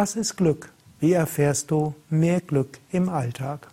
Was ist Glück? Wie erfährst du mehr Glück im Alltag?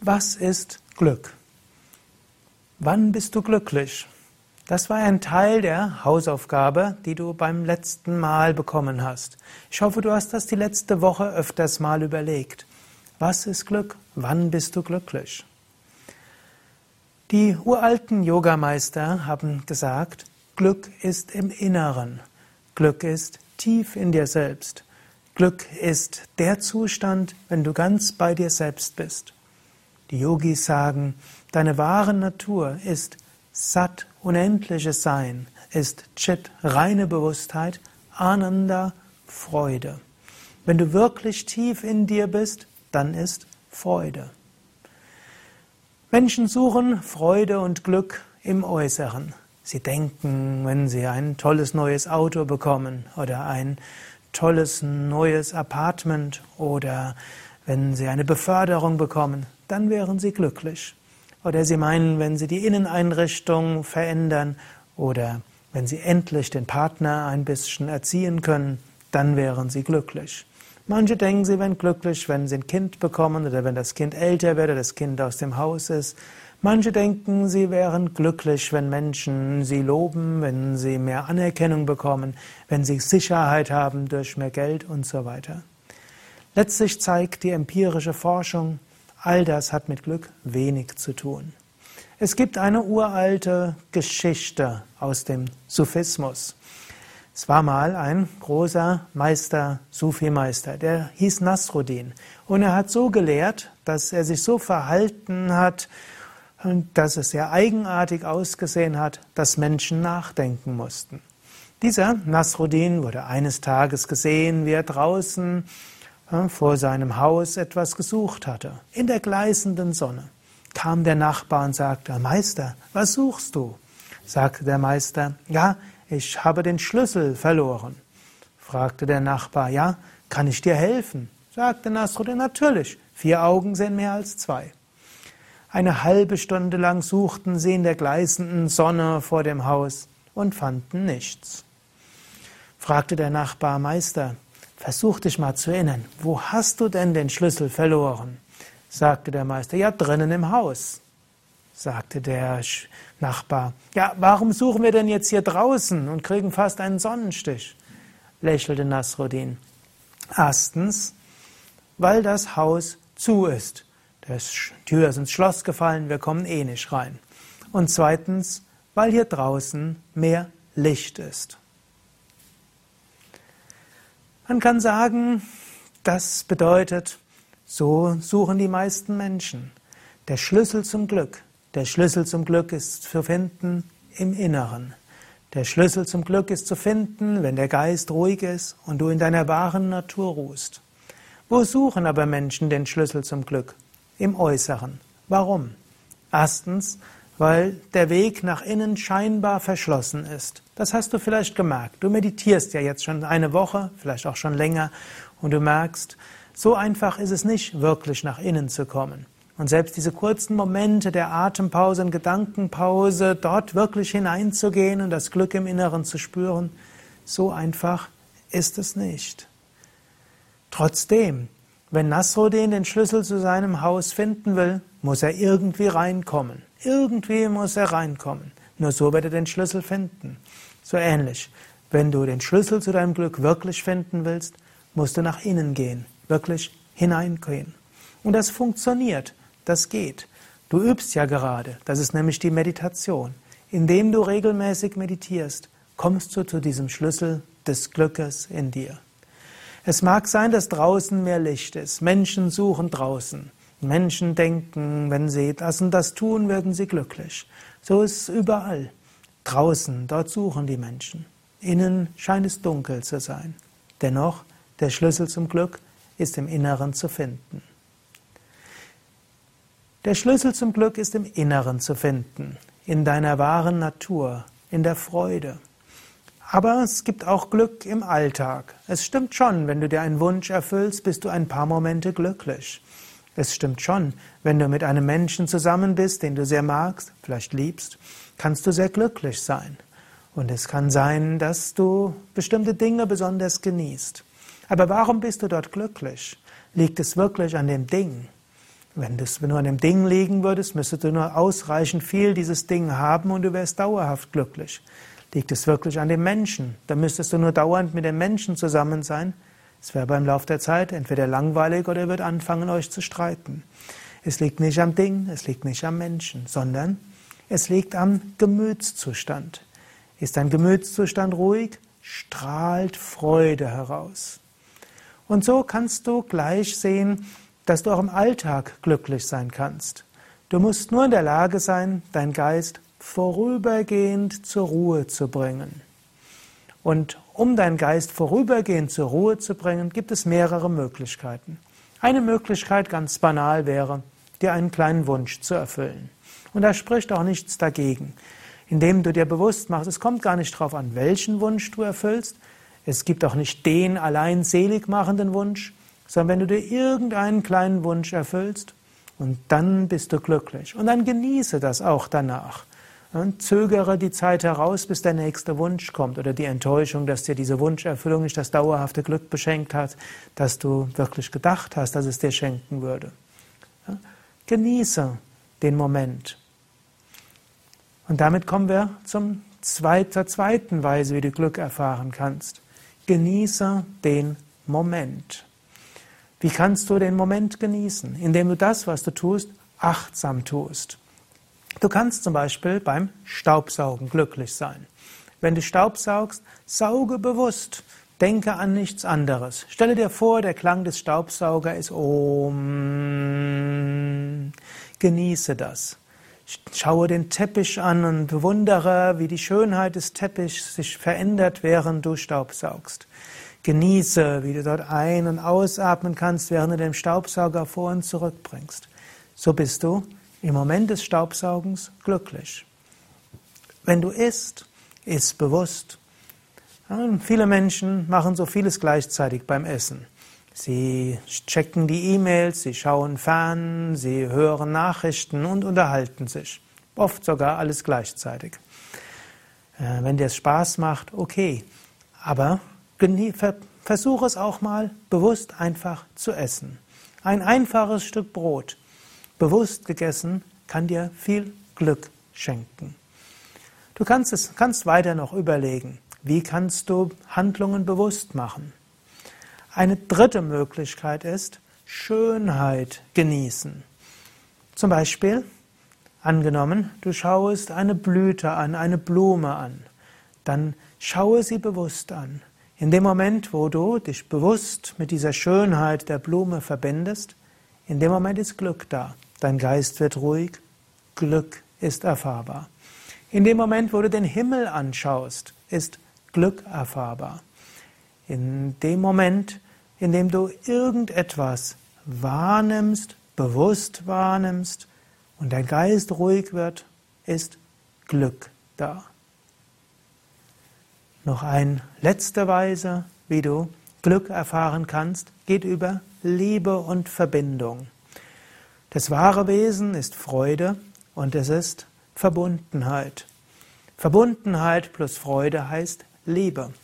Was ist Glück? Wann bist du glücklich? Das war ein Teil der Hausaufgabe, die du beim letzten Mal bekommen hast. Ich hoffe, du hast das die letzte Woche öfters mal überlegt. Was ist Glück? Wann bist du glücklich? Die uralten Yogameister haben gesagt, Glück ist im Inneren. Glück ist tief in dir selbst. Glück ist der Zustand, wenn du ganz bei dir selbst bist. Die Yogis sagen, deine wahre Natur ist Sat, unendliches Sein, ist Chit, reine Bewusstheit, Ananda, Freude. Wenn du wirklich tief in dir bist, dann ist Freude. Menschen suchen Freude und Glück im Äußeren. Sie denken, wenn Sie ein tolles neues Auto bekommen oder ein tolles neues Apartment oder wenn Sie eine Beförderung bekommen, dann wären Sie glücklich. Oder Sie meinen, wenn Sie die Inneneinrichtung verändern oder wenn Sie endlich den Partner ein bisschen erziehen können, dann wären Sie glücklich. Manche denken, sie wären glücklich, wenn sie ein Kind bekommen oder wenn das Kind älter wird oder das Kind aus dem Haus ist. Manche denken, sie wären glücklich, wenn Menschen sie loben, wenn sie mehr Anerkennung bekommen, wenn sie Sicherheit haben durch mehr Geld und so weiter. Letztlich zeigt die empirische Forschung, all das hat mit Glück wenig zu tun. Es gibt eine uralte Geschichte aus dem Sufismus. Es war mal ein großer Meister, Sufi-Meister, der hieß Nasruddin. Und er hat so gelehrt, dass er sich so verhalten hat, und dass es sehr eigenartig ausgesehen hat, dass Menschen nachdenken mussten. Dieser Nasruddin wurde eines Tages gesehen, wie er draußen äh, vor seinem Haus etwas gesucht hatte. In der gleißenden Sonne kam der Nachbar und sagte, Meister, was suchst du? Sagte der Meister, ja, ich habe den Schlüssel verloren. Fragte der Nachbar, ja, kann ich dir helfen? Sagte Nasruddin, natürlich, vier Augen sehen mehr als zwei. Eine halbe Stunde lang suchten sie in der gleißenden Sonne vor dem Haus und fanden nichts. Fragte der Nachbar Meister, versuch dich mal zu erinnern, wo hast du denn den Schlüssel verloren? Sagte der Meister, ja, drinnen im Haus. Sagte der Nachbar, ja, warum suchen wir denn jetzt hier draußen und kriegen fast einen Sonnenstich? Lächelte Nasruddin. Erstens, weil das Haus zu ist. Die Tür ist ins Schloss gefallen, wir kommen eh nicht rein. Und zweitens, weil hier draußen mehr Licht ist. Man kann sagen, das bedeutet, so suchen die meisten Menschen. Der Schlüssel zum Glück. Der Schlüssel zum Glück ist zu finden im Inneren. Der Schlüssel zum Glück ist zu finden, wenn der Geist ruhig ist und du in deiner wahren Natur ruhst. Wo suchen aber Menschen den Schlüssel zum Glück? Im Äußeren. Warum? Erstens, weil der Weg nach innen scheinbar verschlossen ist. Das hast du vielleicht gemerkt. Du meditierst ja jetzt schon eine Woche, vielleicht auch schon länger, und du merkst, so einfach ist es nicht, wirklich nach innen zu kommen. Und selbst diese kurzen Momente der Atempause und Gedankenpause, dort wirklich hineinzugehen und das Glück im Inneren zu spüren, so einfach ist es nicht. Trotzdem, wenn Nasruddin den Schlüssel zu seinem Haus finden will, muss er irgendwie reinkommen. Irgendwie muss er reinkommen. Nur so wird er den Schlüssel finden. So ähnlich. Wenn du den Schlüssel zu deinem Glück wirklich finden willst, musst du nach innen gehen, wirklich hineingehen. Und das funktioniert, das geht. Du übst ja gerade, das ist nämlich die Meditation. Indem du regelmäßig meditierst, kommst du zu diesem Schlüssel des Glückes in dir. Es mag sein, dass draußen mehr Licht ist. Menschen suchen draußen. Menschen denken, wenn sie das und das tun, werden sie glücklich. So ist es überall. Draußen, dort suchen die Menschen. Innen scheint es dunkel zu sein. Dennoch, der Schlüssel zum Glück ist im Inneren zu finden. Der Schlüssel zum Glück ist im Inneren zu finden, in deiner wahren Natur, in der Freude. Aber es gibt auch Glück im Alltag. Es stimmt schon, wenn du dir einen Wunsch erfüllst, bist du ein paar Momente glücklich. Es stimmt schon, wenn du mit einem Menschen zusammen bist, den du sehr magst, vielleicht liebst, kannst du sehr glücklich sein. Und es kann sein, dass du bestimmte Dinge besonders genießt. Aber warum bist du dort glücklich? Liegt es wirklich an dem Ding? Wenn du nur an dem Ding liegen würdest, müsstest du nur ausreichend viel dieses Ding haben und du wärst dauerhaft glücklich. Liegt es wirklich an dem Menschen? Dann müsstest du nur dauernd mit dem Menschen zusammen sein. Es wäre beim Lauf der Zeit entweder langweilig oder er wird anfangen, euch zu streiten. Es liegt nicht am Ding, es liegt nicht am Menschen, sondern es liegt am Gemütszustand. Ist dein Gemütszustand ruhig, strahlt Freude heraus. Und so kannst du gleich sehen, dass du auch im Alltag glücklich sein kannst. Du musst nur in der Lage sein, dein Geist vorübergehend zur Ruhe zu bringen. Und um deinen Geist vorübergehend zur Ruhe zu bringen, gibt es mehrere Möglichkeiten. Eine Möglichkeit ganz banal wäre, dir einen kleinen Wunsch zu erfüllen. Und da spricht auch nichts dagegen indem du dir bewusst machst, es kommt gar nicht darauf an, welchen Wunsch du erfüllst. Es gibt auch nicht den allein selig machenden Wunsch, sondern wenn du dir irgendeinen kleinen Wunsch erfüllst, und dann bist du glücklich. Und dann genieße das auch danach. Und zögere die Zeit heraus, bis der nächste Wunsch kommt oder die Enttäuschung, dass dir diese Wunscherfüllung nicht das dauerhafte Glück beschenkt hat, das du wirklich gedacht hast, dass es dir schenken würde. Genieße den Moment. Und damit kommen wir zum zweit, zur zweiten Weise, wie du Glück erfahren kannst. Genieße den Moment. Wie kannst du den Moment genießen? Indem du das, was du tust, achtsam tust. Du kannst zum Beispiel beim Staubsaugen glücklich sein. Wenn du Staubsaugst, sauge bewusst. Denke an nichts anderes. Stelle dir vor, der Klang des Staubsaugers ist Om. Genieße das. Schaue den Teppich an und bewundere, wie die Schönheit des Teppichs sich verändert, während du Staubsaugst. Genieße, wie du dort ein- und ausatmen kannst, während du den Staubsauger vor und zurück bringst. So bist du im Moment des Staubsaugens glücklich. Wenn du isst, iss bewusst. Ja, viele Menschen machen so vieles gleichzeitig beim Essen. Sie checken die E-Mails, sie schauen fern, sie hören Nachrichten und unterhalten sich. Oft sogar alles gleichzeitig. Äh, wenn dir es Spaß macht, okay. Aber versuche es auch mal bewusst einfach zu essen. Ein einfaches Stück Brot, bewusst gegessen, kann dir viel Glück schenken. Du kannst es kannst weiter noch überlegen, wie kannst du Handlungen bewusst machen? Eine dritte Möglichkeit ist Schönheit genießen. Zum Beispiel, angenommen, du schaust eine Blüte an, eine Blume an, dann schaue sie bewusst an. In dem Moment, wo du dich bewusst mit dieser Schönheit der Blume verbindest, in dem Moment ist Glück da. Dein Geist wird ruhig, Glück ist erfahrbar. In dem Moment, wo du den Himmel anschaust, ist Glück erfahrbar. In dem Moment, in dem du irgendetwas wahrnimmst, bewusst wahrnimmst und dein Geist ruhig wird, ist Glück da. Noch eine letzte Weise, wie du Glück erfahren kannst, geht über Liebe und Verbindung. Das wahre Wesen ist Freude und es ist Verbundenheit. Verbundenheit plus Freude heißt Liebe.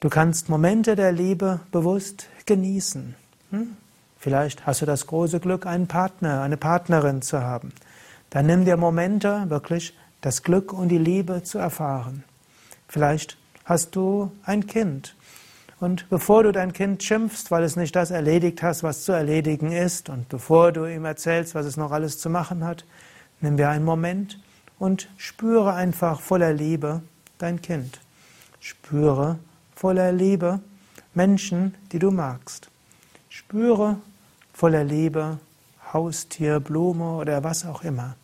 Du kannst Momente der Liebe bewusst genießen. Hm? Vielleicht hast du das große Glück, einen Partner, eine Partnerin zu haben. Dann nimm dir Momente, wirklich das Glück und die Liebe zu erfahren. Vielleicht hast du ein Kind. Und bevor du dein Kind schimpfst, weil es nicht das erledigt hast, was zu erledigen ist, und bevor du ihm erzählst, was es noch alles zu machen hat, nimm dir einen Moment und spüre einfach voller Liebe dein Kind. Spüre voller Liebe Menschen, die du magst. Spüre voller Liebe Haustier, Blume oder was auch immer.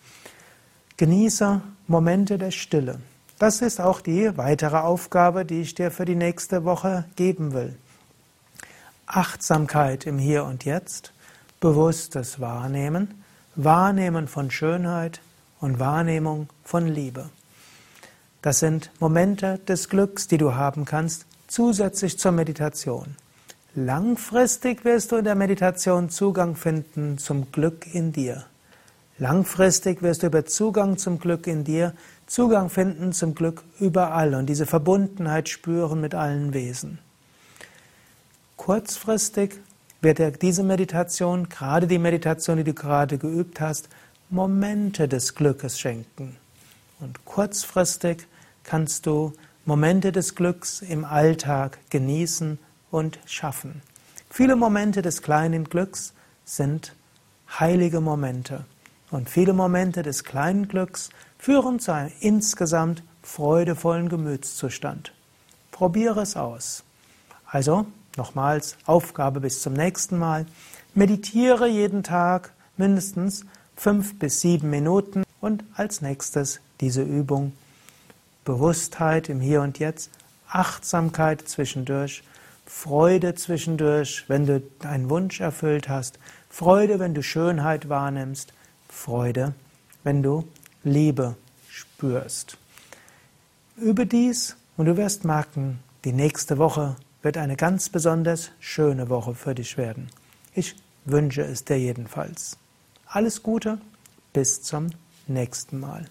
Genieße Momente der Stille. Das ist auch die weitere Aufgabe, die ich dir für die nächste Woche geben will. Achtsamkeit im Hier und Jetzt, bewusstes Wahrnehmen, Wahrnehmen von Schönheit und Wahrnehmung von Liebe. Das sind Momente des Glücks, die du haben kannst, zusätzlich zur Meditation. Langfristig wirst du in der Meditation Zugang finden zum Glück in dir. Langfristig wirst du über Zugang zum Glück in dir Zugang finden zum Glück überall und diese Verbundenheit spüren mit allen Wesen. Kurzfristig wird diese Meditation, gerade die Meditation, die du gerade geübt hast, Momente des Glückes schenken. Und kurzfristig kannst du Momente des Glücks im Alltag genießen und schaffen. Viele Momente des kleinen Glücks sind heilige Momente. Und viele Momente des kleinen Glücks führen zu einem insgesamt freudevollen Gemütszustand. Probiere es aus. Also, nochmals, Aufgabe bis zum nächsten Mal. Meditiere jeden Tag mindestens fünf bis sieben Minuten und als nächstes diese Übung Bewusstheit im Hier und Jetzt, Achtsamkeit zwischendurch, Freude zwischendurch, wenn du einen Wunsch erfüllt hast, Freude, wenn du Schönheit wahrnimmst, Freude, wenn du Liebe spürst. Übe dies und du wirst merken, die nächste Woche wird eine ganz besonders schöne Woche für dich werden. Ich wünsche es dir jedenfalls. Alles Gute, bis zum nächsten Mal.